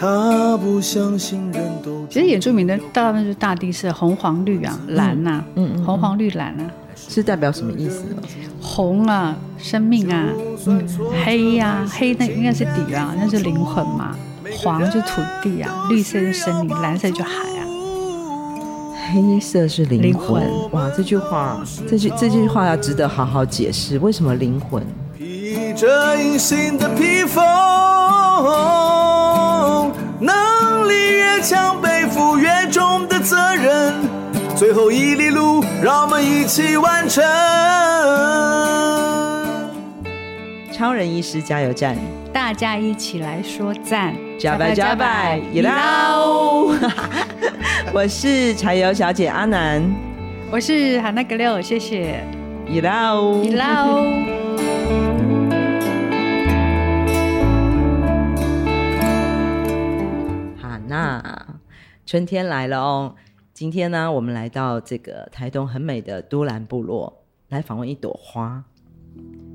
他不相信人都。其实原住民的大部分是大地色红黄绿啊蓝呐、啊，嗯，嗯红黄绿蓝啊，是代表什么意思呢？红啊，生命啊，嗯，黑呀、啊，黑那应该是底啊，那是灵魂嘛。黄就土地啊，绿色是生命，蓝色就海啊。黑色是灵魂，灵魂哇！这句话，这句这句话要值得好好解释，为什么灵魂？披着隐形的披风，能力越强，背负越重的责任，最后一里路，让我们一起完成。超人医师加油站，大家一起来说赞，加拜加拜，一捞！我是柴油小姐阿南，我是哈娜格六，谢谢，一捞一捞。哈娜，春天来了哦！今天呢，我们来到这个台东很美的都兰部落，来访问一朵花。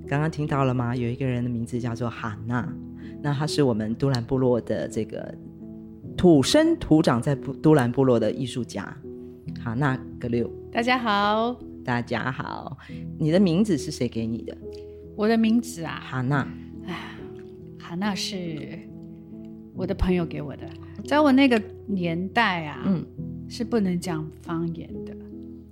刚刚听到了吗？有一个人的名字叫做哈娜，那他是我们都兰部落的这个土生土长在都兰部落的艺术家，哈娜格六。大家好，大家好，你的名字是谁给你的？我的名字啊，哈娜。哎，哈娜是我的朋友给我的，在我那个年代啊，嗯，是不能讲方言的。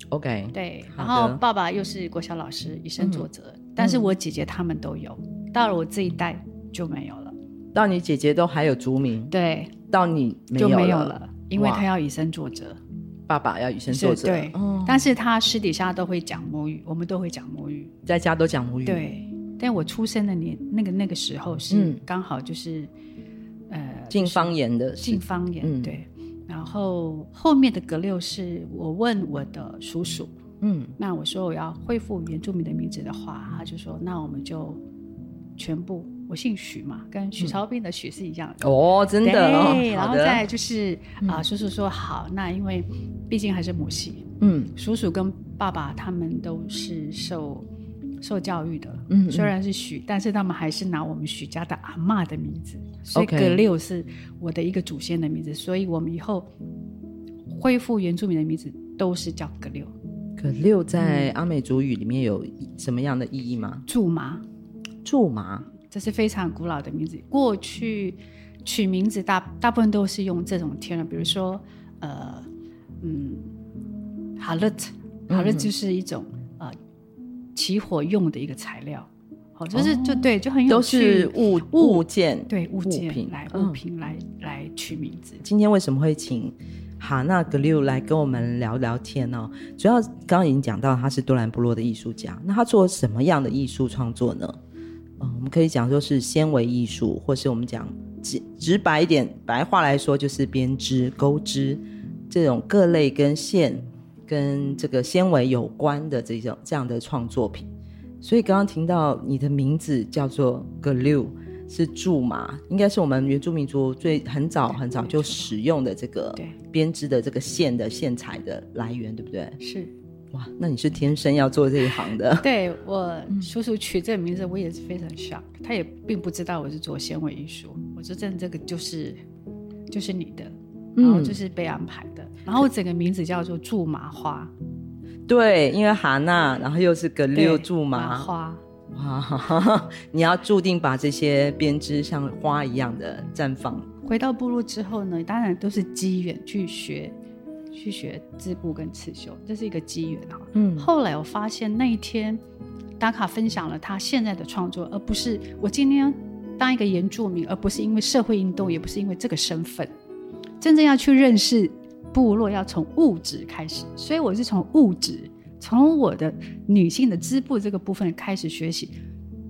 OK，对，然后爸爸又是国小老师，以身作则。嗯。但是我姐姐他们都有，到了我这一代就没有了。到你姐姐都还有族名，对，到你没就没有了，因为他要以身作则，爸爸要以身作则。对，嗯、但是他私底下都会讲母语，我们都会讲母语，在家都讲母语。对，但我出生的年那个那个时候是刚好就是，禁方言的，禁方言。嗯、对，然后后面的格六是我问我的叔叔。嗯，那我说我要恢复原住民的名字的话，他就说那我们就全部，我姓许嘛，跟许超斌的许是一样的。哦，真的。对，然后再就是啊，叔叔说好，那因为毕竟还是母系，嗯，叔叔跟爸爸他们都是受受教育的，嗯，虽然是许，但是他们还是拿我们许家的阿嬷的名字，所以葛六是我的一个祖先的名字，所以我们以后恢复原住民的名字都是叫葛六。葛六在阿美族语里面有什么样的意义吗？苎麻，苎麻，这是非常古老的名字。过去取名字大大部分都是用这种天然，比如说呃嗯，哈勒特，哈勒就是一种呃起火用的一个材料。好，就是就对，就很有趣，都是物物件，对物件来物品来来取名字。今天为什么会请？哈娜格六来跟我们聊聊天哦。主要刚刚已经讲到他是多兰部落的艺术家，那他做什么样的艺术创作呢？嗯，我们可以讲说是纤维艺术，或是我们讲直直白一点，白话来说就是编织、钩织这种各类跟线跟这个纤维有关的这种这样的创作品。所以刚刚听到你的名字叫做 Glue，。是苎麻，应该是我们原住民族最很早很早就使用的这个编织的这个线的线材的来源，对不对？是，哇，那你是天生要做这一行的？对，我叔叔取这个名字，我也是非常 shock，他也并不知道我是做纤维艺术。我说，真的，这个就是就是你的，然后就是被安排的。嗯、然后整个名字叫做苎麻花，对，因为哈娜，然后又是格六苎麻花。哇，你要注定把这些编织像花一样的绽放。回到部落之后呢，当然都是机缘去学，去学织布跟刺绣，这是一个机缘哈。嗯，后来我发现那一天，达卡分享了他现在的创作，而不是我今天当一个原住民，而不是因为社会运动，也不是因为这个身份，真正要去认识部落，要从物质开始，所以我是从物质。从我的女性的织布这个部分开始学习，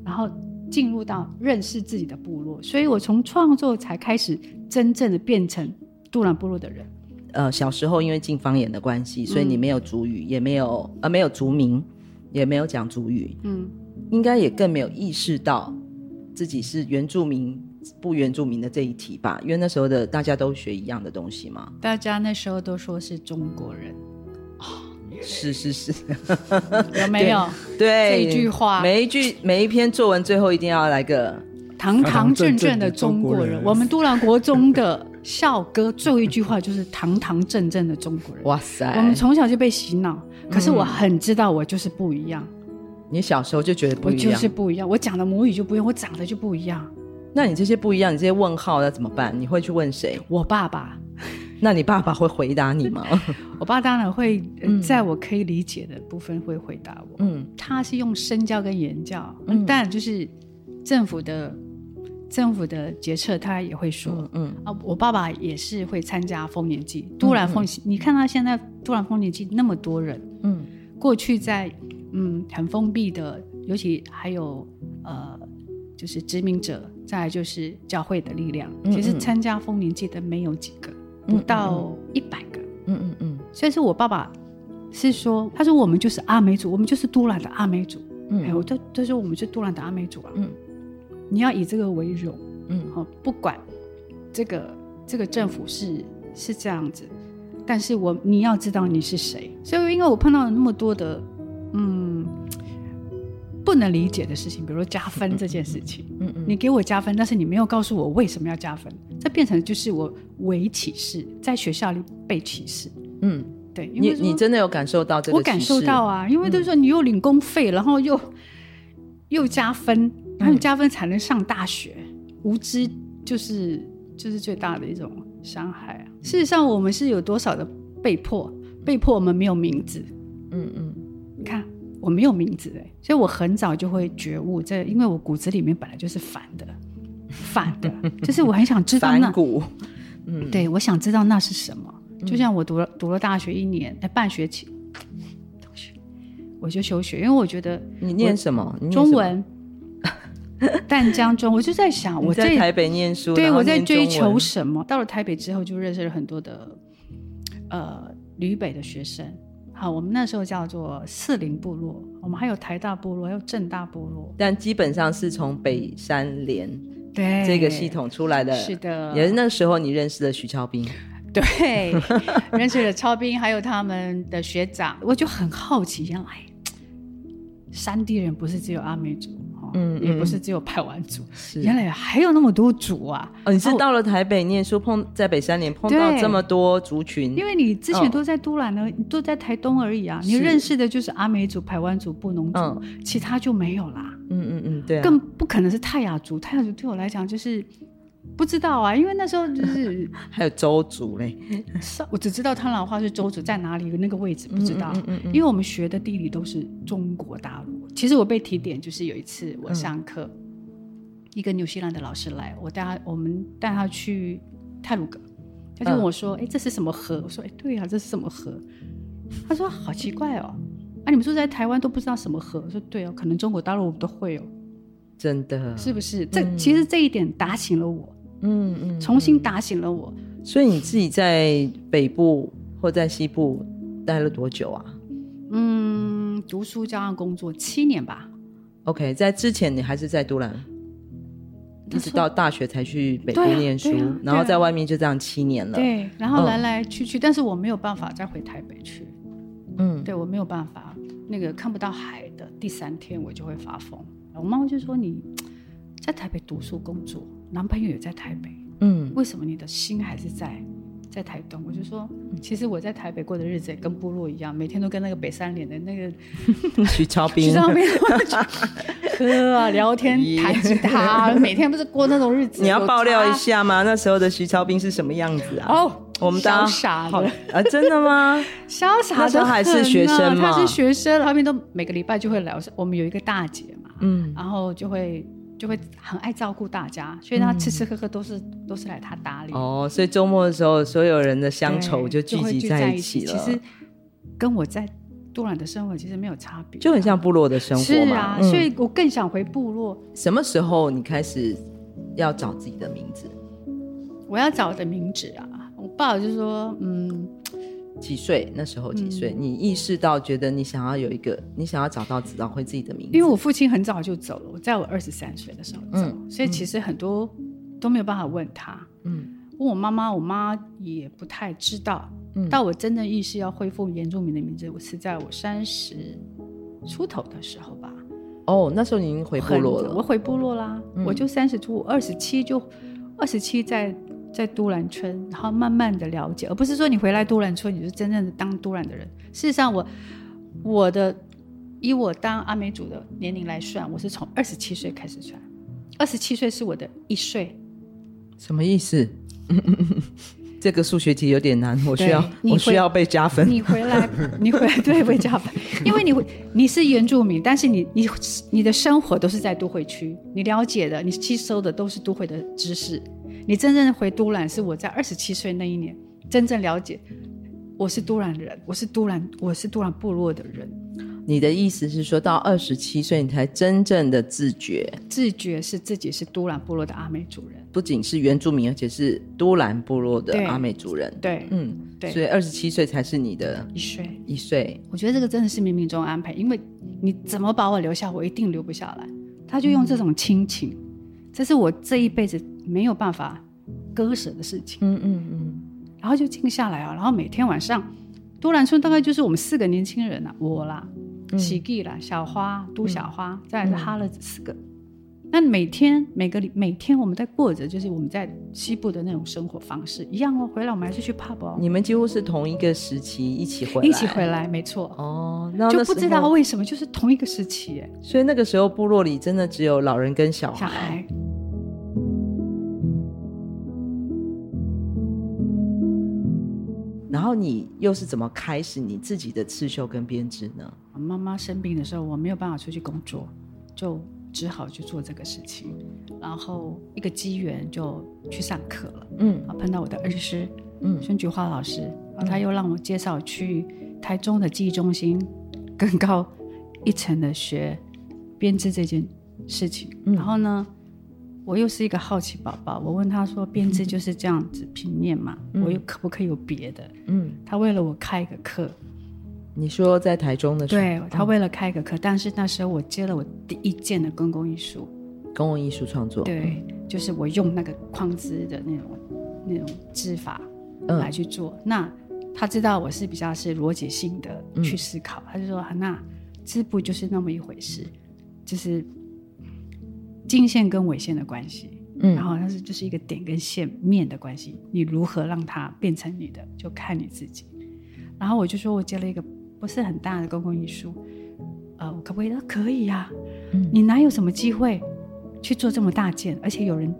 然后进入到认识自己的部落，所以我从创作才开始真正的变成杜兰部落的人。呃，小时候因为进方言的关系，所以你没有族语，嗯、也没有呃没有族名，也没有讲族语，嗯，应该也更没有意识到自己是原住民不原住民的这一题吧？因为那时候的大家都学一样的东西嘛，大家那时候都说是中国人。是是是，有没有？对，这一句话，每一句每一篇作文最后一定要来个堂堂正正的中国人。我们都兰国中的校歌最后一句话就是堂堂正正的中国人。哇塞！我们从小就被洗脑，可是我很知道我就是不一样。嗯、你小时候就觉得不一样，我就是不一样，我讲的母语就不一样，我长得就不一样。那你这些不一样，你这些问号要怎么办？你会去问谁？我爸爸。那你爸爸会回答你吗？我爸当然会，在我可以理解的部分会回答我。嗯，他是用身教跟言教，嗯，当然就是政府的政府的决策，他也会说。嗯，嗯啊，我爸爸也是会参加丰年祭，突然丰。你看他现在突然丰年祭那么多人，嗯，过去在嗯很封闭的，尤其还有呃就是殖民者，再来就是教会的力量，其实参加丰年祭的没有几个。不到一百个，嗯嗯嗯，所以说我爸爸是说，他说我们就是阿美族，我们就是都兰的阿美族，嗯，哎，我都都说我们是都兰的阿美族啊，嗯，你要以这个为荣，嗯，好，不管这个这个政府是是这样子，但是我你要知道你是谁，所以因为我碰到了那么多的，嗯。不能理解的事情，比如说加分这件事情，嗯嗯，你给我加分，但是你没有告诉我为什么要加分，这变成就是我伪歧视，在学校里被歧视，嗯，对，因为你你真的有感受到这个？我感受到啊，因为都说你又领工费，然后又又加分，然后你加分才能上大学，无知就是就是最大的一种伤害啊。事实上，我们是有多少的被迫，被迫我们没有名字，嗯嗯。我没有名字哎，所以我很早就会觉悟，这因为我骨子里面本来就是反的，反的，就是我很想知道那，反骨，嗯，对，我想知道那是什么。就像我读了读了大学一年，哎，半学期，我就休学，因为我觉得你念什么？中文，淡江中，我就在想，我在台北念书，对，我在追求什么？到了台北之后，就认识了很多的呃旅北的学生。好，我们那时候叫做四零部落，我们还有台大部落，还有正大部落，但基本上是从北山连对这个系统出来的。是的，也是那时候你认识了徐超斌，对，认识了超斌，还有他们的学长，我就很好奇，原来山地人不是只有阿美族。嗯，也不是只有排湾族，是原来还有那么多族啊！哦，你是到了台北念书，碰在北三连碰到这么多族群，因为你之前都在都兰呢，都在台东而已啊，你认识的就是阿美族、排湾族、布农族，其他就没有啦。嗯嗯嗯，对，更不可能是泰雅族，泰雅族对我来讲就是。不知道啊，因为那时候就是 还有周族嘞，我只知道汤老话是周族在哪里那个位置不知道，嗯嗯因为我们学的地理都是中国大陆。其实我被提点就是有一次我上课，嗯、一个纽西兰的老师来，我带他，我们带他去泰鲁格，他就问我说：“哎、嗯，这是什么河？”我说：“哎，对呀、啊，这是什么河？”他说：“好奇怪哦，啊，你们说在台湾都不知道什么河？”我说：“对哦，可能中国大陆我们都会哦。”真的是不是？这、嗯、其实这一点打醒了我。嗯嗯，重新打醒了我。所以你自己在北部或在西部待了多久啊？嗯，读书加上工作七年吧。OK，在之前你还是在都兰，一直到大学才去北部念书，啊啊啊、然后在外面就这样七年了。对，然后来来去去，嗯、但是我没有办法再回台北去。嗯，对我没有办法，那个看不到海的第三天我就会发疯。我妈妈就说你。在台北读书工作，男朋友也在台北，嗯，为什么你的心还是在在台东？我就说，其实我在台北过的日子也跟部落一样，每天都跟那个北三连的那个 徐超斌、徐超斌 喝啊聊天 弹吉他，每天不是过那种日子。你要爆料一下吗？那时候的徐超斌是什么样子啊？哦，我们当傻的啊，真的吗？潇洒的，那时候还是学生吗？他是学生，后面都每个礼拜就会来。我们有一个大姐嘛，嗯，然后就会。就会很爱照顾大家，所以他吃吃喝喝都是、嗯、都是来他打理。哦，所以周末的时候，所有人的乡愁就聚集在一起了。其实跟我在杜兰的生活其实没有差别，就很像部落的生活嘛。是啊，嗯、所以我更想回部落。什么时候你开始要找自己的名字？我要找我的名字啊！我爸爸就说：“嗯。”几岁？那时候几岁？嗯、你意识到觉得你想要有一个，你想要找到找回自己的名字？因为我父亲很早就走了，我在我二十三岁的时候走，嗯、所以其实很多都没有办法问他。嗯，问我妈妈，我妈也不太知道。嗯，到我真正意识要恢复原住民的名字，我是在我三十出头的时候吧。哦，那时候你已经回部落了。我回部落啦，嗯、我就三十出，二十七就二十七在在都兰村，然后慢慢的了解，而不是说你回来都兰村，你就是真正的当都兰的人。事实上我，我我的以我当阿美族的年龄来算，我是从二十七岁开始算，二十七岁是我的一岁。什么意思？这个数学题有点难，我需要我需要被加分。你回来，你回来 对被加分，因为你你是原住民，但是你你你的生活都是在都会区，你了解的，你吸收的都是都会的知识。你真正回都兰是我在二十七岁那一年真正了解，我是都兰人，我是都兰，我是都兰部落的人。你的意思是说到二十七岁，你才真正的自觉，自觉是自己是都兰部落的阿美族人，不仅是原住民，而且是都兰部落的阿美族人。对，对嗯，对，所以二十七岁才是你的一岁，一岁。我觉得这个真的是冥冥中安排，因为你怎么把我留下，我一定留不下来。他就用这种亲情，嗯、这是我这一辈子没有办法割舍的事情。嗯嗯嗯，然后就静下来啊，然后每天晚上，都兰村大概就是我们四个年轻人啊，我啦。喜记啦，小花、都小花，嗯、再来是哈勒子四个。那、嗯、每天每个每天我们在过着，就是我们在西部的那种生活方式一样哦。回来我们还是去 pub 哦。你们几乎是同一个时期一起回来，一起回来，没错。哦，那就不知道为什么就是同一个时期哎。所以那个时候部落里真的只有老人跟小孩。小孩。后你又是怎么开始你自己的刺绣跟编织呢？妈妈生病的时候，我没有办法出去工作，就只好去做这个事情。然后一个机缘就去上课了，嗯，碰到我的恩师，嗯，孙菊花老师，他又让我介绍去台中的记忆中心，更高一层的学编织这件事情。嗯、然后呢，我又是一个好奇宝宝，我问他说：“编织就是这样子平面嘛？嗯、我又可不可以有别的？”嗯，他为了我开一个课。你说在台中的时候，对，他为了开一个课，嗯、但是那时候我接了我第一件的公共艺术，公共艺术创作，对，就是我用那个框织的那种那种织法来去做。嗯、那他知道我是比较是逻辑性的去思考，嗯、他就说：“那织布就是那么一回事，就是经线跟纬线的关系，嗯，然后它是就是一个点跟线面的关系，你如何让它变成你的，就看你自己。”然后我就说我接了一个。不是很大的公共艺术，呃，我可不可以？他可以呀、啊。嗯、你哪有什么机会去做这么大件？而且有人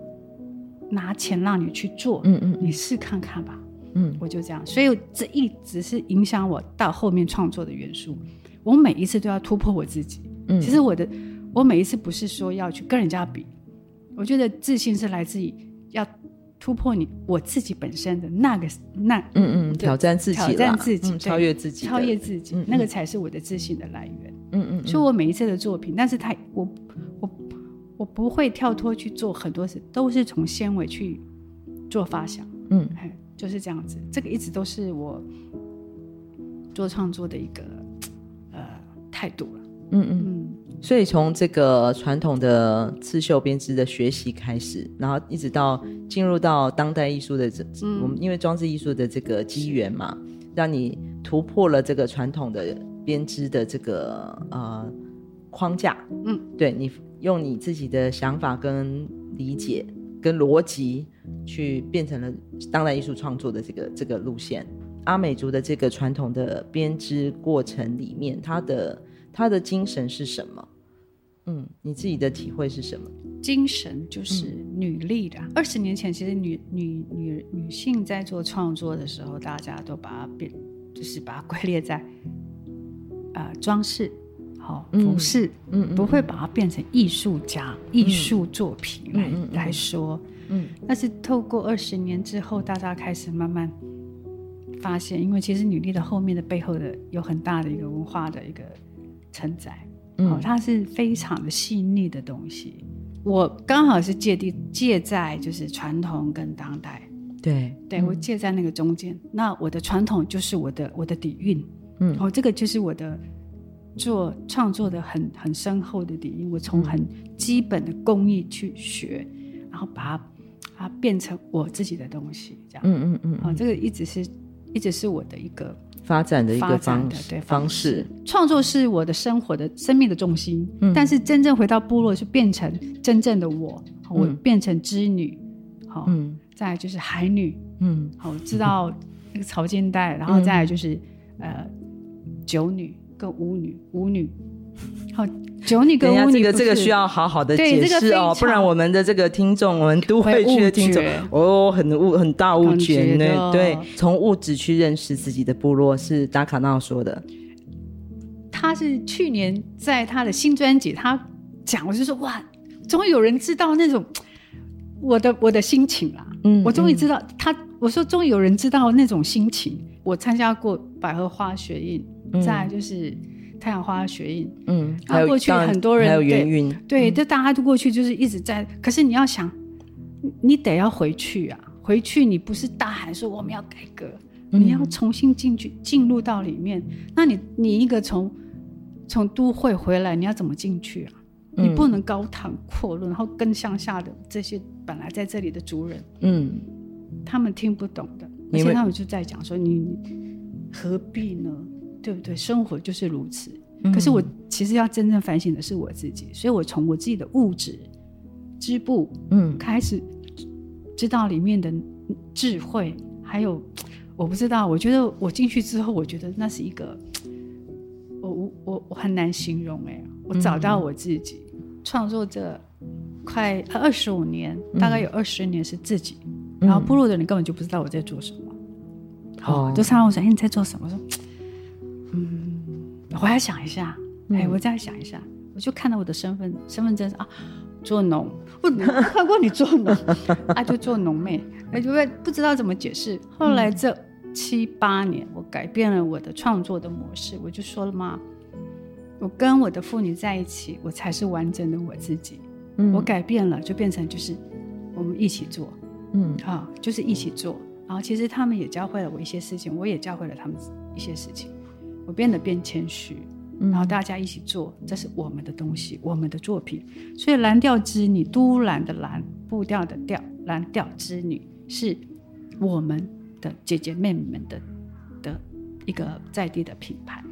拿钱让你去做，嗯嗯，你试看看吧。嗯，我就这样，所以这一直是影响我到后面创作的元素。我每一次都要突破我自己。嗯，其实我的我每一次不是说要去跟人家比，我觉得自信是来自于要。突破你我自己本身的那个那嗯嗯挑战自己，挑战自己，超越自己，超越自己，那个才是我的自信的来源。嗯嗯，所以我每一次的作品，但是他我我我不会跳脱去做很多事，都是从纤维去做发想。嗯，就是这样子。这个一直都是我做创作的一个呃态度了。嗯嗯嗯。所以从这个传统的刺绣编织的学习开始，然后一直到进入到当代艺术的这，嗯、我们因为装置艺术的这个机缘嘛，让你突破了这个传统的编织的这个呃框架。嗯，对，你用你自己的想法跟理解跟逻辑去变成了当代艺术创作的这个这个路线。阿美族的这个传统的编织过程里面，它的它的精神是什么？嗯，你自己的体会是什么？精神就是女力的。二十、嗯、年前，其实女女女女性在做创作的时候，大家都把它变，就是把它归列在啊、呃、装饰、好、哦、服饰，嗯，嗯不会把它变成艺术家、嗯、艺术作品来、嗯、来说。嗯，但是透过二十年之后，大家开始慢慢发现，因为其实女力的后面的背后的有很大的一个文化的一个承载。哦，它是非常的细腻的东西。我刚好是借地借在就是传统跟当代，对对，我借在那个中间。嗯、那我的传统就是我的我的底蕴，嗯，哦，这个就是我的做创作的很很深厚的底蕴。我从很基本的工艺去学，然后把它把它变成我自己的东西，这样，嗯嗯嗯，哦，这个一直是一直是我的一个。发展的一个方对方式，创作是我的生活的生命的重心。嗯，但是真正回到部落，是变成真正的我，我变成织女。好，嗯，再来就是海女，嗯，好，知道那个曹金带，然后再来就是、嗯、呃九女跟舞女，舞女，好。九你跟舞女，这个这个需要好好的解释哦，这个、不然我们的这个听众，我们都会去的听众哦，很误很大误解呢。对，从物质去认识自己的部落是达卡纳说的。他是去年在他的新专辑，他讲，我就说哇，终于有人知道那种我的我的心情啦。嗯，我终于知道他，我说终于有人知道那种心情。我参加过百合花学运，嗯、再来就是。太阳花学运，嗯，然后过去很多人，还有元运，对，这、嗯、大家都过去就是一直在。可是你要想，你得要回去啊，回去你不是大喊说我们要改革，嗯、你要重新进去进入到里面。那你你一个从从都会回来，你要怎么进去啊？嗯、你不能高谈阔论，然后跟乡下的这些本来在这里的族人，嗯，他们听不懂的，而且他们就在讲说你，你何必呢？对不对？生活就是如此。嗯、可是我其实要真正反省的是我自己，所以我从我自己的物质织布，嗯，开始知道里面的智慧，还有我不知道。我觉得我进去之后，我觉得那是一个，我我我我很难形容哎。我找到我自己，嗯、创作这快二十五年，大概有二十年是自己，嗯、然后部落的人根本就不知道我在做什么。哦，就常常我说：“哎，你在做什么？”我说。嗯，我还要想一下，嗯、哎，我再想一下，我就看到我的身份身份证是啊，做农，我看过你做农，啊，就做农妹，哎，就会不知道怎么解释。后来这七八年，我改变了我的创作的模式，我就说了嘛，我跟我的妇女在一起，我才是完整的我自己。嗯，我改变了，就变成就是我们一起做，嗯，啊，就是一起做。然后其实他们也教会了我一些事情，我也教会了他们一些事情。我变得变谦虚，然后大家一起做，这是我们的东西，我们的作品。所以蓝调织女，都兰的蓝，步调的调，蓝调织女是我们的姐姐妹妹们的的一个在地的品牌。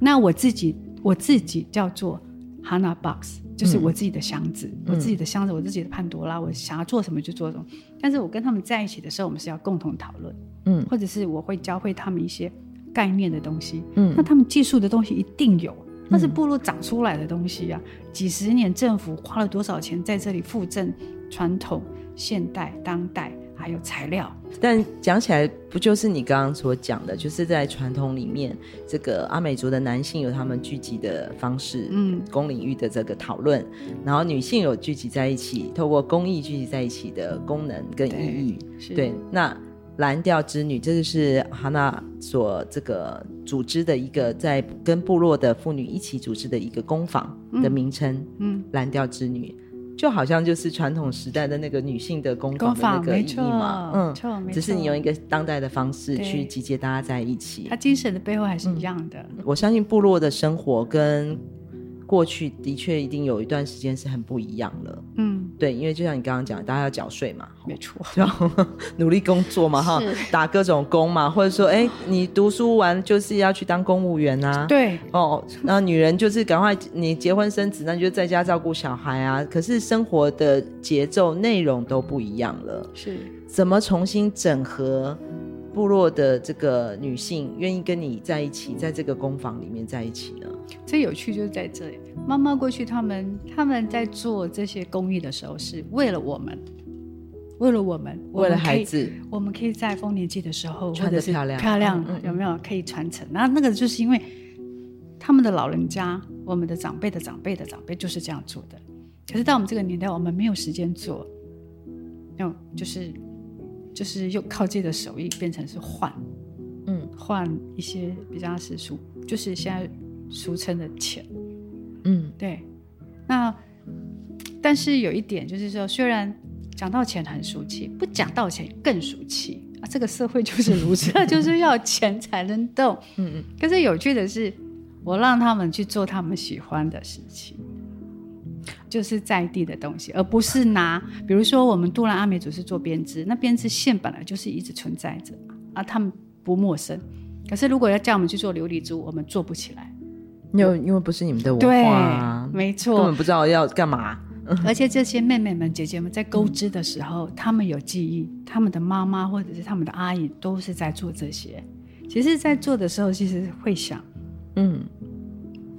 那我自己，我自己叫做 Hana Box，就是我自己的箱子，嗯、我自己的箱子，我自己的潘多拉，我想要做什么就做什么。但是我跟他们在一起的时候，我们是要共同讨论，嗯，或者是我会教会他们一些。概念的东西，嗯，那他们技术的东西一定有，那是部落长出来的东西呀、啊。嗯、几十年政府花了多少钱在这里附赠传统、现代、当代，还有材料。但讲起来，不就是你刚刚所讲的，就是在传统里面，这个阿美族的男性有他们聚集的方式，嗯，公领域的这个讨论，然后女性有聚集在一起，透过公益聚集在一起的功能跟意义，对，那。蓝调织女，这就是哈娜所这个组织的一个，在跟部落的妇女一起组织的一个工坊的名称。嗯，蓝调织女就好像就是传统时代的那个女性的工坊的那个意义嘛。嗯，只是你用一个当代的方式去集结大家在一起。它精神的背后还是一样的。嗯，我相信部落的生活跟。过去的确一定有一段时间是很不一样了，嗯，对，因为就像你刚刚讲，大家要缴税嘛，没错，要 努力工作嘛，哈，打各种工嘛，或者说，哎，你读书完就是要去当公务员啊，对，哦，那女人就是赶快你结婚生子，那你就在家照顾小孩啊，可是生活的节奏内容都不一样了，是，怎么重新整合？部落的这个女性愿意跟你在一起，在这个工坊里面在一起呢？最有趣就是在这里。妈妈过去，他们他们在做这些公益的时候，是为了我们，为了我们，为了孩子，我们可以在丰年祭的时候穿得漂亮，漂亮有没有可以传承？那那个就是因为他们的老人家，我们的长辈的长辈的长辈就是这样做的。可是到我们这个年代，我们没有时间做，那就是。就是又靠自己的手艺变成是换，嗯，换一些比较是俗，就是现在俗称的钱，嗯，对。那但是有一点就是说，虽然讲到钱很俗气，不讲到钱更俗气啊。这个社会就是如此，就是要钱才能动，嗯嗯。可是有趣的是，我让他们去做他们喜欢的事情。就是在地的东西，而不是拿，比如说我们杜兰阿美族是做编织，那编织线本来就是一直存在着啊，他们不陌生。可是如果要叫我们去做琉璃珠，我们做不起来，因为因为不是你们的文化啊，对，没错，根本不知道要干嘛。而且这些妹妹们、姐姐们在钩织的时候，她、嗯、们有记忆，她们的妈妈或者是她们的阿姨都是在做这些。其实，在做的时候，其实会想，嗯，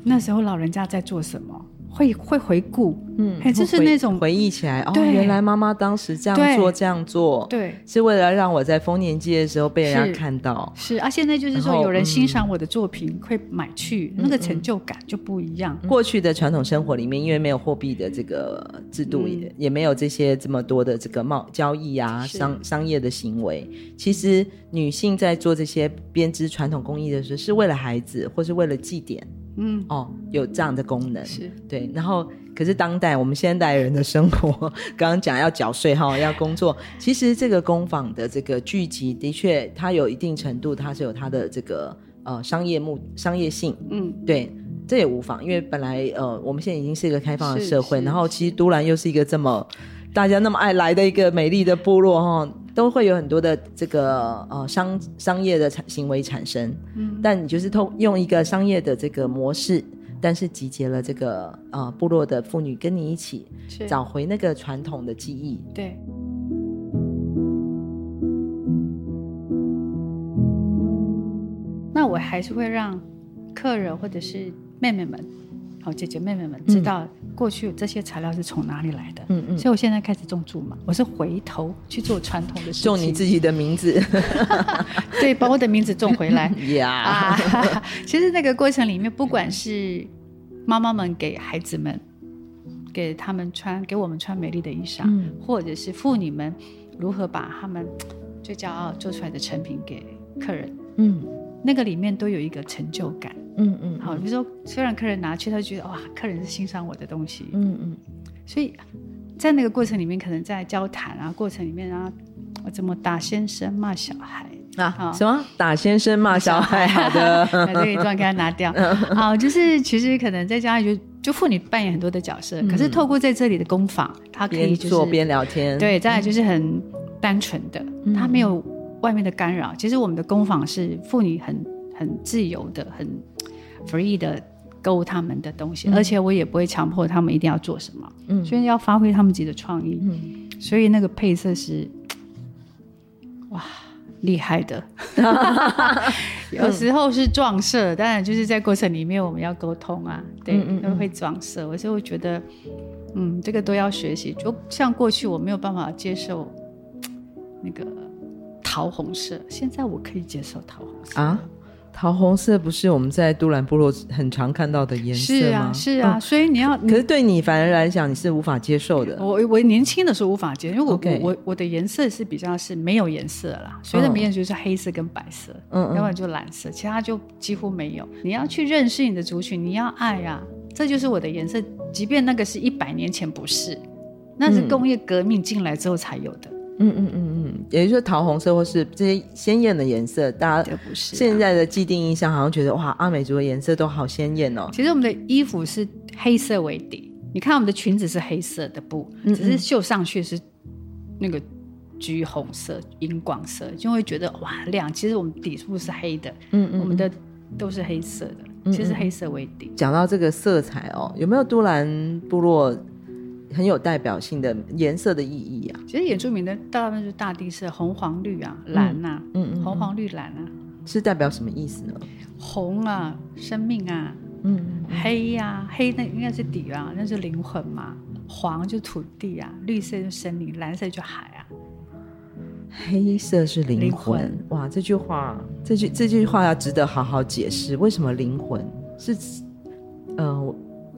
那时候老人家在做什么？会会回顾，嗯，就是那种回忆起来，哦，原来妈妈当时这样做这样做，对，是为了让我在丰年祭的时候被人家看到，是，是啊，现在就是说有人欣赏我的作品会买去，嗯、那个成就感就不一样。过去的传统生活里面，因为没有货币的这个制度也，也没有这些这么多的这个贸交易啊，商商业的行为，其实女性在做这些编织传统工艺的时候，是为了孩子，或是为了祭典。嗯。哦，有这样的功能。是。对，然后可是当代我们现代人的生活，刚刚讲要缴税哈，要工作，其实这个工坊的这个聚集的确，它有一定程度，它是有它的这个呃商业目商业性，嗯，对，这也无妨，因为本来呃我们现在已经是一个开放的社会，然后其实都兰又是一个这么大家那么爱来的一个美丽的部落哈。都会有很多的这个呃商商业的产行为产生，嗯，但你就是通用一个商业的这个模式，但是集结了这个呃部落的妇女跟你一起找回那个传统的记忆，对。那我还是会让客人或者是妹妹们。好，姐姐妹妹们知道过去这些材料是从哪里来的，嗯嗯，所以我现在开始种苧麻，我是回头去做传统的事情，种你自己的名字，对，把我的名字种回来。呀。啊，其实那个过程里面，不管是妈妈们给孩子们，给他们穿，给我们穿美丽的衣裳，嗯，或者是妇女们如何把他们最骄傲做出来的成品给客人，嗯，那个里面都有一个成就感。嗯嗯，好，比如说，虽然客人拿去，他觉得哇，客人是欣赏我的东西，嗯嗯，所以在那个过程里面，可能在交谈啊过程里面啊，我怎么打先生骂小孩。啊？什么？打先生骂小孩？好的，把这一段给他拿掉。好，就是其实可能在家里就就妇女扮演很多的角色，可是透过在这里的工坊，他可以做边聊天，对，再来就是很单纯的，他没有外面的干扰。其实我们的工坊是妇女很很自由的，很。free 的勾他们的东西，嗯，而且我也不会强迫他们一定要做什么，嗯，所以要发挥他们自己的创意，嗯，所以那个配色是，哇，厉害的，有时候是撞色，当然就是在过程里面我们要沟通啊，对，嗯，都会撞色，我就会觉得，嗯，这个都要学习，就像过去我没有办法接受那个桃红色，现在我可以接受桃红色啊。桃红色不是我们在都兰部落很常看到的颜色吗？是啊，是啊，所以你要，可是对你反而来讲，你是无法接受的。我我年轻的时候无法接受，因为我.我我我的颜色是比较是没有颜色啦，所以的没颜色就是黑色跟白色，嗯，要不然就蓝色，其他就几乎没有。你要去认识你的族群，你要爱啊，这就是我的颜色，即便那个是一百年前不是，那是工业革命进来之后才有的。嗯嗯嗯嗯嗯，也就是说桃红色或是这些鲜艳的颜色，大家现在的既定印象好像觉得哇，阿美族的颜色都好鲜艳哦。其实我们的衣服是黑色为底，你看我们的裙子是黑色的布，只是绣上去是那个橘红色、荧光色，就会觉得哇亮。其实我们底部是黑的，嗯嗯，我们的都是黑色的，其实黑色为底。讲到这个色彩哦，有没有都兰部落？很有代表性的颜色的意义啊！其实原住民的大部分是大地色，红黄绿啊，蓝啊，嗯嗯，红黄绿蓝啊，是代表什么意思呢？红啊，生命啊，嗯，黑呀、啊，黑那应该是底啊，那是灵魂嘛。黄就土地啊，绿色就森林，蓝色就海啊。黑色是灵魂，灵魂哇！这句话，这句这句话要值得好好解释，为什么灵魂是？呃。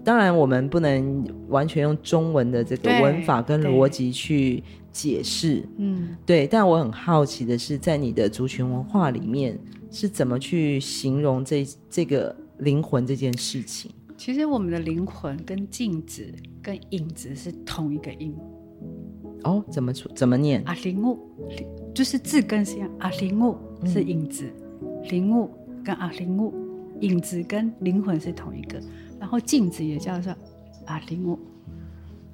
当然，我们不能完全用中文的这个文法跟逻辑去解释，嗯，对。但我很好奇的是，在你的族群文化里面，是怎么去形容这这个灵魂这件事情？其实，我们的灵魂跟镜子跟影子是同一个音。哦，怎么出？怎么念？阿，灵物，就是字根是一样。啊，灵物是影子，灵、嗯、物跟阿灵物，影子跟灵魂是同一个。然后镜子也叫做阿灵物，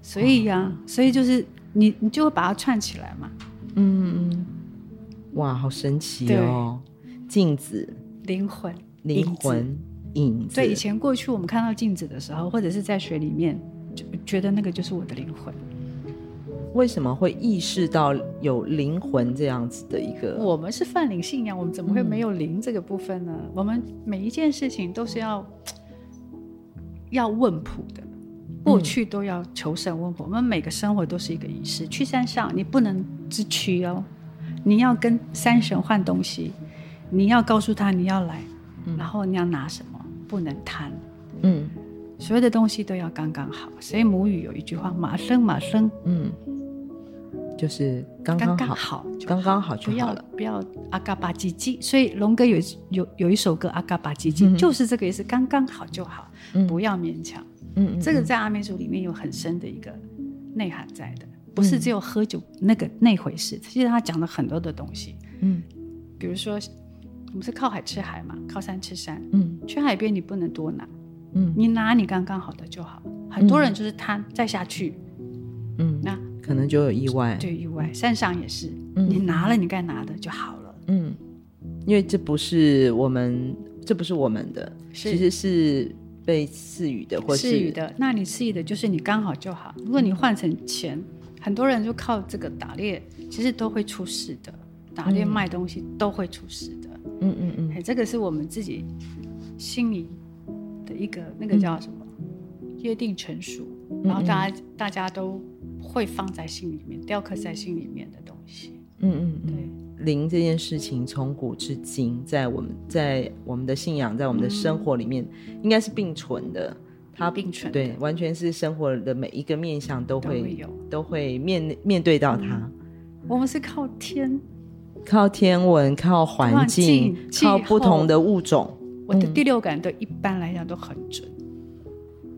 所以呀、啊，所以就是你你就会把它串起来嘛。嗯嗯，哇，好神奇哦！镜子、灵魂、灵魂、影子。对，以前过去我们看到镜子的时候，或者是在水里面，就觉得那个就是我的灵魂。为什么会意识到有灵魂这样子的一个？我们是泛灵信仰，我们怎么会没有灵这个部分呢？嗯、我们每一件事情都是要要问卜的，过去都要求神问卜。嗯、我们每个生活都是一个仪式。去山上，你不能自取哦，你要跟山神换东西，你要告诉他你要来，嗯、然后你要拿什么，不能贪。嗯，所有的东西都要刚刚好。所以母语有一句话：“马生马生。”嗯。就是刚刚好，刚刚好就好了，不要阿嘎巴唧唧。所以龙哥有有有一首歌阿嘎巴唧唧，就是这个意思，刚刚好就好，不要勉强。嗯，这个在阿美族里面有很深的一个内涵在的，不是只有喝酒那个那回事。其实他讲了很多的东西。嗯，比如说我们是靠海吃海嘛，靠山吃山。嗯，去海边你不能多拿，嗯，你拿你刚刚好的就好。很多人就是贪再下去，嗯，那。可能就有意外，对意外，山上也是，嗯、你拿了你该拿的就好了。嗯，因为这不是我们，这不是我们的，其实是被赐予的，或是赐予的。那你赐予的就是你刚好就好。如果你换成钱，嗯、很多人就靠这个打猎，其实都会出事的。打猎卖东西都会出事的。嗯嗯嗯，哎，这个是我们自己心里的一个那个叫什么、嗯、约定成熟，然后大家、大家都。会放在心里面，雕刻在心里面的东西。嗯嗯，对，灵这件事情从古至今，在我们在我们的信仰，在我们的生活里面，嗯、应该是并存的。它并存，对，完全是生活的每一个面向都会，都会有，都会面面对到它。嗯、我们是靠天，靠天文，靠环境，靠不同的物种。我的第六感都一般来讲都很准。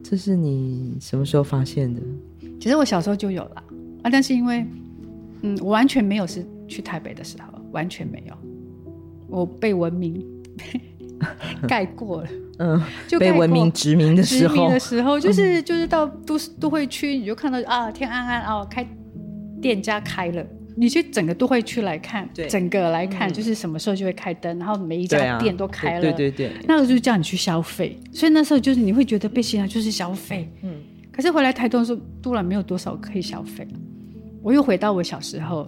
这是你什么时候发现的？其实我小时候就有了啊，但是因为，嗯，我完全没有是去台北的时候，完全没有，我被文明 盖过了，嗯，就被文明殖民的时候，殖民的时候，就是就是到都都会区，你就看到啊，天安安哦，开店家开了，你去整个都会区来看，对，整个来看，就是什么时候就会开灯，然后每一家店都开了，对对对，那个就叫你去消费，所以那时候就是你会觉得被吸引就是消费，嗯。可是回来台东的时候，突然没有多少可以消费，我又回到我小时候，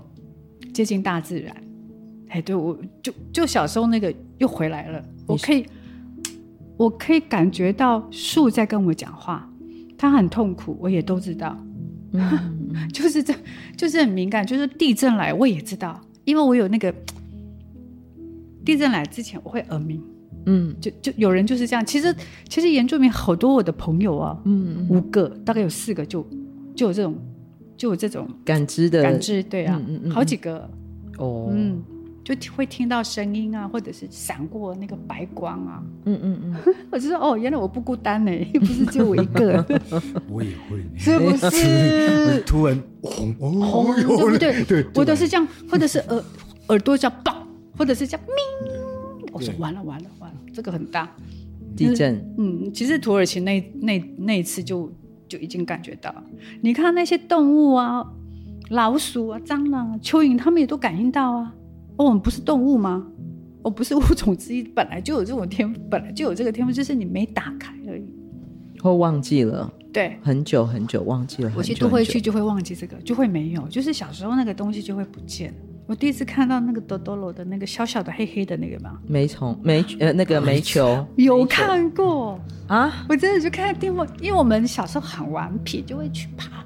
接近大自然。哎，对，我就就小时候那个又回来了。我可以，我可以感觉到树在跟我讲话，它很痛苦，我也都知道。嗯，就是这，就是很敏感。就是地震来，我也知道，因为我有那个地震来之前，我会耳鸣。嗯，就就有人就是这样。其实其实原住民好多我的朋友啊，嗯，嗯五个大概有四个就就有这种就有这种感知的感知，对啊，嗯嗯嗯好几个哦，嗯，就会听到声音啊，或者是闪过那个白光啊，嗯嗯嗯，我就说哦，原来我不孤单呢，又不是就我一个，我也会，是不是？突然红红，对不对？对，我都是这样，或者是耳耳朵叫爆，或者是叫鸣。我说完了完了完了，这个很大地震。嗯，其实土耳其那那那一次就就已经感觉到，你看那些动物啊，老鼠啊、蟑螂啊、蚯蚓，他们也都感应到啊。哦，我们不是动物吗？哦，不是物种之一，本来就有这种天赋，本来就有这个天赋，就是你没打开而已，或忘记了。对，很久很久忘记了。我其实都会去，就会忘记这个，就会没有，就是小时候那个东西就会不见。我第一次看到那个多多罗的那个小小的黑黑的那个吗，煤虫煤呃那个 煤球 有看过啊？我真的就看电视，因为我们小时候很顽皮，就会去爬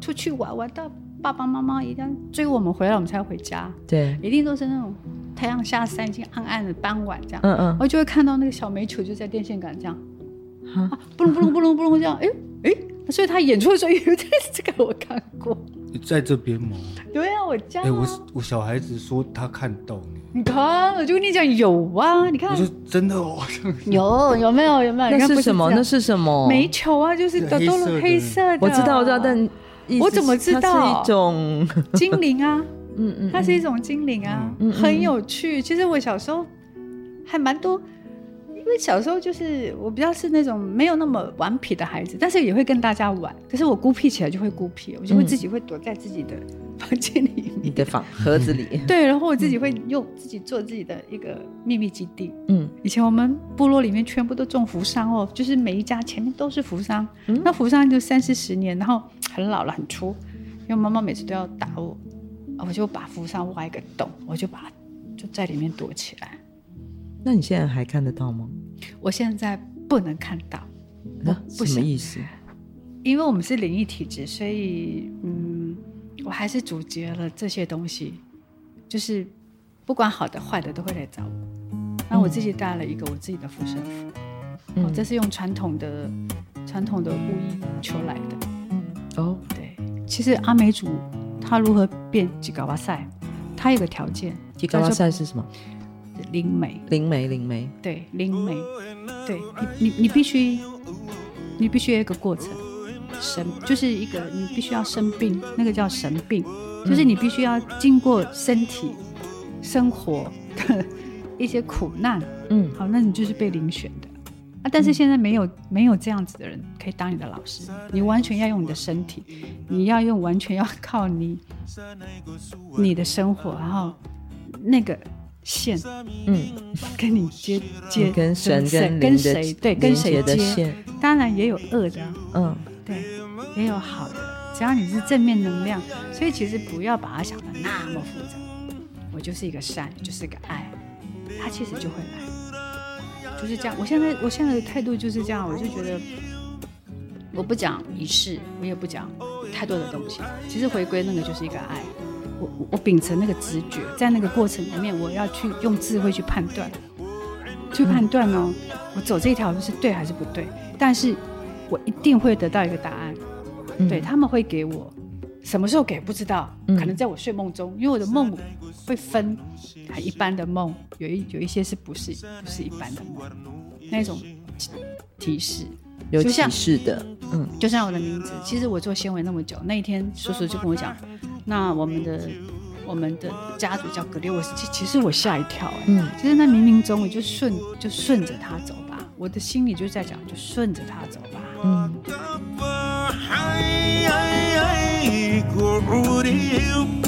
出去玩，玩到爸爸妈妈一定要追我们回来，我们才回家。对，一定都是那种太阳下山已经暗暗的傍晚这样。嗯嗯，我就会看到那个小煤球就在电线杆这样，啊，不隆不隆不隆不隆这样，哎哎，所以他演出的时候有，这这个我看过。你在这边吗？对啊，我家。哎，我我小孩子说他看到你。你看，我就跟你讲有啊，你看。我说真的哦。有有没有有没有？那是什么？那是什么？煤球啊，就是都都是黑色的。我知道，我知道，但我怎么知道？它是一种精灵啊，嗯嗯，它是一种精灵啊，很有趣。其实我小时候还蛮多。因为小时候就是我比较是那种没有那么顽皮的孩子，但是也会跟大家玩。可是我孤僻起来就会孤僻，我就会自己会躲在自己的、房、间里面，你的房 盒子里。对，然后我自己会用自己做自己的一个秘密基地。嗯，以前我们部落里面全部都种扶桑哦，就是每一家前面都是扶桑。嗯，那扶桑就三四十年，然后很老了，很粗。因为妈妈每次都要打我，我就把扶上挖一个洞，我就把就在里面躲起来。那你现在还看得到吗？我现在不能看到。那什么意思？因为我们是灵异体质，所以嗯，我还是阻绝了这些东西，就是不管好的坏的都会来找我。那我自己带了一个我自己的护身符，嗯、哦，这是用传统的传统的巫医求来的。哦，对，其实阿美族他如何变吉嘎瓦赛，他有个条件，吉嘎瓦赛是什么？灵媒，灵媒，灵媒，对，灵媒，对你，你，你必须，你必须有一个过程。神就是一个你必须要生病，那个叫神病，就是你必须要经过身体生活的 一些苦难，嗯，好，那你就是被遴选的啊。但是现在没有没有这样子的人可以当你的老师，你完全要用你的身体，你要用完全要靠你你的生活，然后那个线，嗯，跟你接接跟神跟跟谁对跟谁的线，当然也有恶的，嗯。对，也有好的，只要你是正面能量，所以其实不要把它想的那么复杂。我就是一个善，就是一个爱，它其实就会来，就是这样。我现在我现在的态度就是这样，我就觉得我不讲仪式，我也不讲太多的东西。其实回归那个就是一个爱，我我秉承那个直觉，在那个过程里面，我要去用智慧去判断，去判断哦，我走这条路是对还是不对，但是。我一定会得到一个答案，嗯、对他们会给我，什么时候给不知道，嗯、可能在我睡梦中，因为我的梦会分，很一般的梦，有一有一些是不是不是一般的梦，那种提示，有提示的，嗯，就像我的名字，其实我做纤维那么久，那一天叔叔就跟我讲，那我们的我们的家族叫格列，我其其实我吓一跳，哎，嗯，其实那冥冥中我就顺就顺着他走吧，我的心里就在讲，就顺着他走吧。嗯。我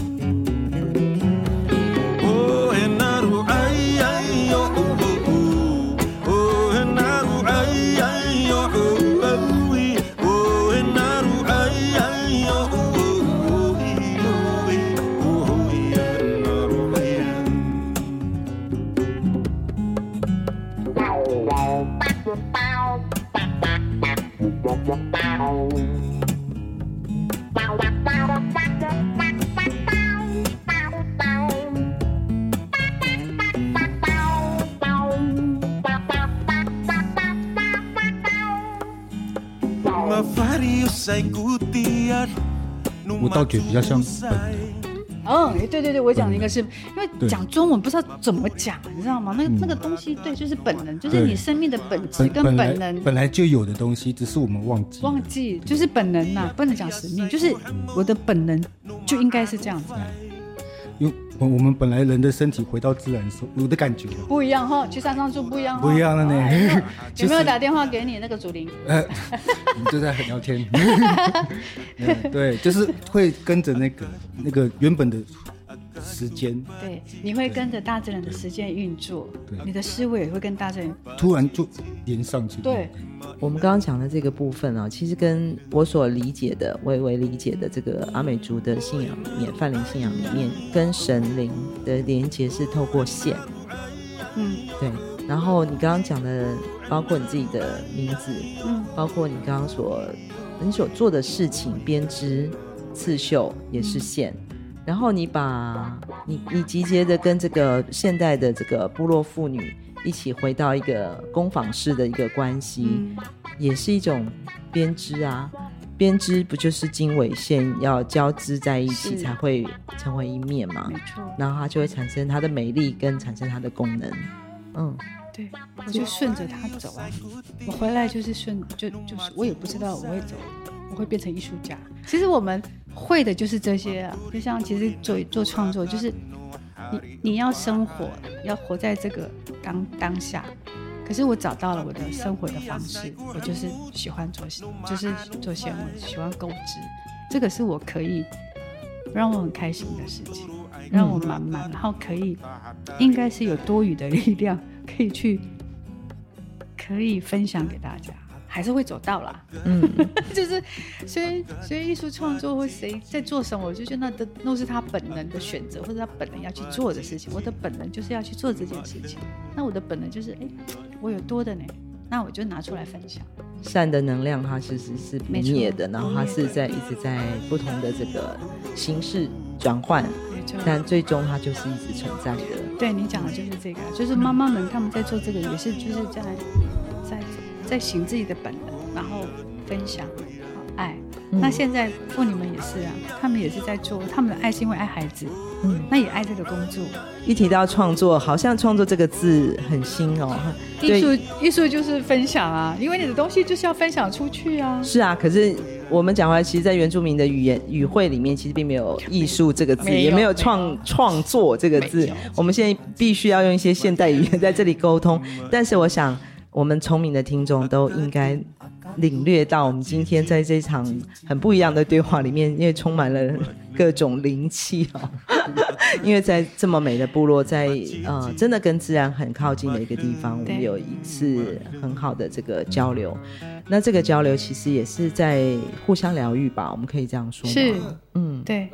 倒觉得比较像本能。嗯，对对对，我讲的应该是因为讲中文不知道怎么讲，你知道吗？那个那个东西，对，就是本能，就是你生命的本质跟本能本来就有的东西，只是我们忘记忘记，就是本能呐，不能讲使命，就是我的本能就应该是这样子。我我们本来人的身体回到自然时候，我的感觉不一样哈，去山上住不一样，不一样了呢。有没有打电话给你那个祖林？呃，你就在聊天。对，就是会跟着那个那个原本的。时间，对，你会跟着大自然的时间运作，对，你的思维也会跟大自然突然就连上去。对，我们刚刚讲的这个部分啊，其实跟我所理解的、微微理解的这个阿美族的信仰里面、泛灵信仰里面，跟神灵的连接是透过线。嗯，对。然后你刚刚讲的，包括你自己的名字，嗯，包括你刚刚所你所做的事情，编织、刺绣也是线。嗯然后你把你你集结的跟这个现代的这个部落妇女一起回到一个工坊式的一个关系，嗯、也是一种编织啊。编织不就是经纬线要交织在一起才会成为一面吗？没错。然后它就会产生它的美丽跟产生它的功能。嗯，对，我就顺着它走啊。我回来就是顺，就就是我也不知道我会走，我会变成艺术家。其实我们。会的就是这些啊，就像其实做做创作，就是你你要生活，要活在这个当当下。可是我找到了我的生活的方式，我就是喜欢做，就是做纤维，喜欢钩织，这个是我可以让我很开心的事情，让我满满，然后可以应该是有多余的力量可以去可以分享给大家。还是会走到啦，嗯，就是所以所以艺术创作或谁在做什么，我就觉得那的那是他本能的选择，或者他本能要去做的事情。我的本能就是要去做这件事情，那我的本能就是，哎，我有多的呢，那我就拿出来分享。善的能量它其实是不灭的，然后它是在一直在不同的这个形式转换，但最终它就是一直存在的。对，你讲的就是这个，就是妈妈们他们在做这个也是就是在在。在行自己的本能，然后分享爱。嗯、那现在妇女们也是啊，他们也是在做，他们的爱是因为爱孩子，嗯，那也爱这个工作。一提到创作，好像创作这个字很新哦。艺术，艺术就是分享啊，因为你的东西就是要分享出去啊。是啊，可是我们讲回来，其实，在原住民的语言语汇里面，其实并没有艺术这个字，没也没有创创作这个字。我们现在必须要用一些现代语言在这里沟通，但是我想。我们聪明的听众都应该领略到，我们今天在这场很不一样的对话里面，因为充满了各种灵气哦。因为在这么美的部落，在呃真的跟自然很靠近的一个地方，我们有一次很好的这个交流。那这个交流其实也是在互相疗愈吧，我们可以这样说。是，嗯，对，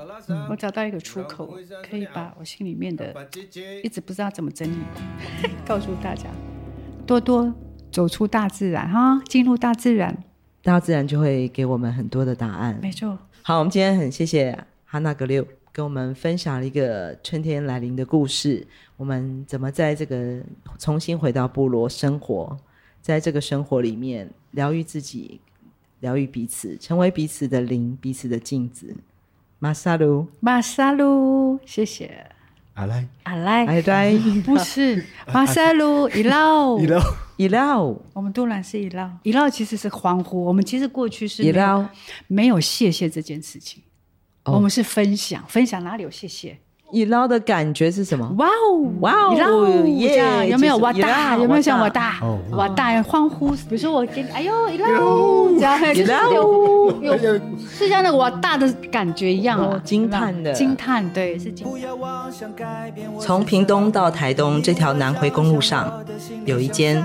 我找到一个出口，可以把我心里面的一直不知道怎么整理，告诉大家，多多。走出大自然哈，进入大自然，大自然就会给我们很多的答案。没错。好，我们今天很谢谢哈娜格六跟我们分享了一个春天来临的故事。我们怎么在这个重新回到部落生活，在这个生活里面疗愈自己，疗愈彼此，成为彼此的灵，彼此的镜子。马萨鲁，马萨鲁，谢谢。阿赖，阿赖，阿来，不是马萨鲁，伊劳，伊劳。伊劳，我们都兰是伊劳，伊劳其实是欢呼。我们其实过去是伊劳，没有谢谢这件事情，我们是分享，分享哪里有谢谢？伊劳的感觉是什么？哇哦，哇哦，耶！有没有哇大？有没有像哇大？哇大欢呼！比如说我给你，哎呦，伊劳，这样，伊劳，有是像那个哇大的感觉一样啊，惊叹的，惊叹，对，是惊叹。从屏东到台东这条南回公路上，有一间。